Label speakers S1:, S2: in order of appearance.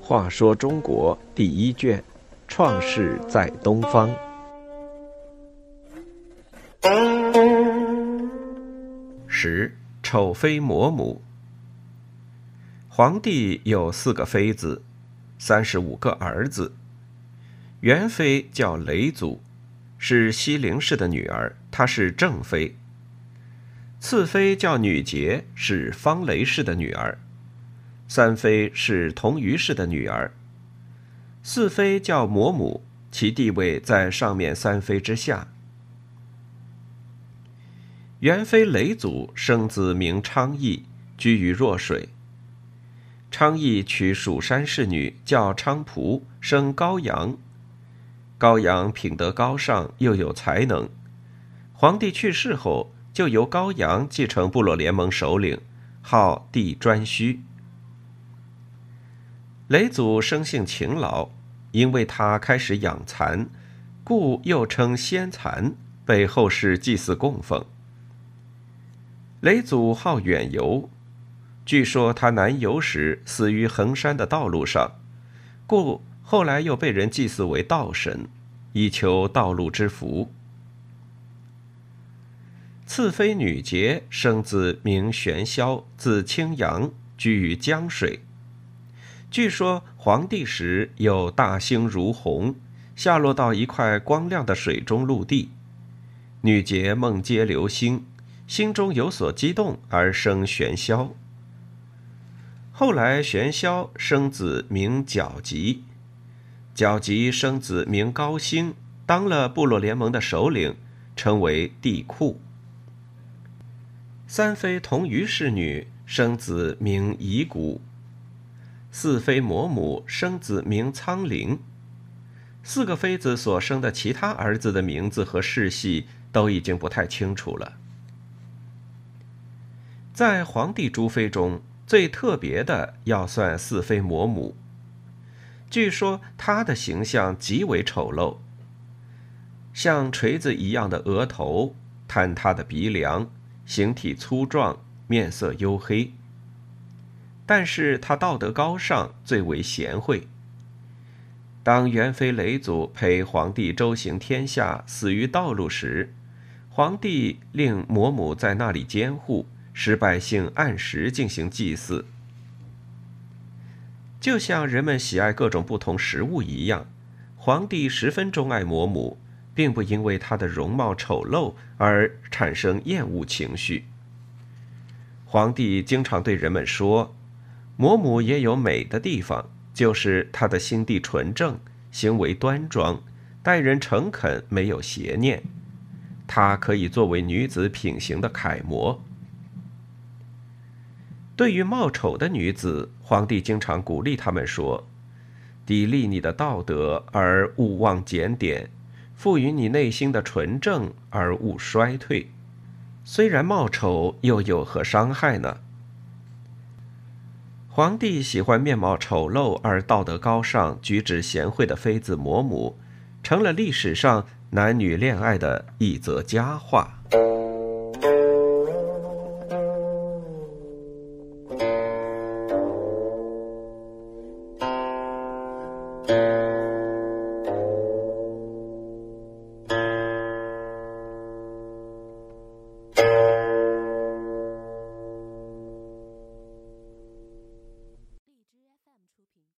S1: 话说中国第一卷，创世在东方。十丑妃魔母。皇帝有四个妃子，三十五个儿子。元妃叫雷祖，是西陵氏的女儿，她是正妃。次妃叫女杰，是方雷氏的女儿。三妃是同于氏的女儿。四妃叫魔母，其地位在上面三妃之下。元妃雷祖生子名昌邑，居于若水。昌邑娶蜀山氏女，叫昌蒲，生高阳。高阳品德高尚，又有才能。皇帝去世后，就由高阳继承部落联盟首领，号帝颛顼。雷祖生性勤劳，因为他开始养蚕，故又称先蚕，被后世祭祀供奉。雷祖好远游。据说他南游时死于衡山的道路上，故后来又被人祭祀为道神，以求道路之福。次妃女杰生子名玄霄，字清扬，居于江水。据说黄帝时有大星如虹，下落到一块光亮的水中陆地，女杰梦接流星，心中有所激动而生玄霄。后来，玄霄生子名皎吉，皎吉生子名高星，当了部落联盟的首领，称为帝库。三妃同于氏女生子名夷古，四妃魔母生子名苍灵。四个妃子所生的其他儿子的名字和世系都已经不太清楚了。在皇帝诸妃中。最特别的要算四妃魔母。据说她的形象极为丑陋，像锤子一样的额头，坍塌的鼻梁，形体粗壮，面色黝黑。但是他道德高尚，最为贤惠。当元妃雷祖陪皇帝周行天下，死于道路时，皇帝令魔母在那里监护。使百姓按时进行祭祀，就像人们喜爱各种不同食物一样，皇帝十分钟爱魔母，并不因为她的容貌丑陋而产生厌恶情绪。皇帝经常对人们说：“魔母也有美的地方，就是她的心地纯正，行为端庄，待人诚恳，没有邪念。她可以作为女子品行的楷模。”对于貌丑的女子，皇帝经常鼓励他们说：“砥砺你的道德而勿忘检点，赋予你内心的纯正而勿衰退，虽然貌丑，又有何伤害呢？皇帝喜欢面貌丑陋而道德高尚、举止贤惠的妃子嫫母，成了历史上男女恋爱的一则佳话。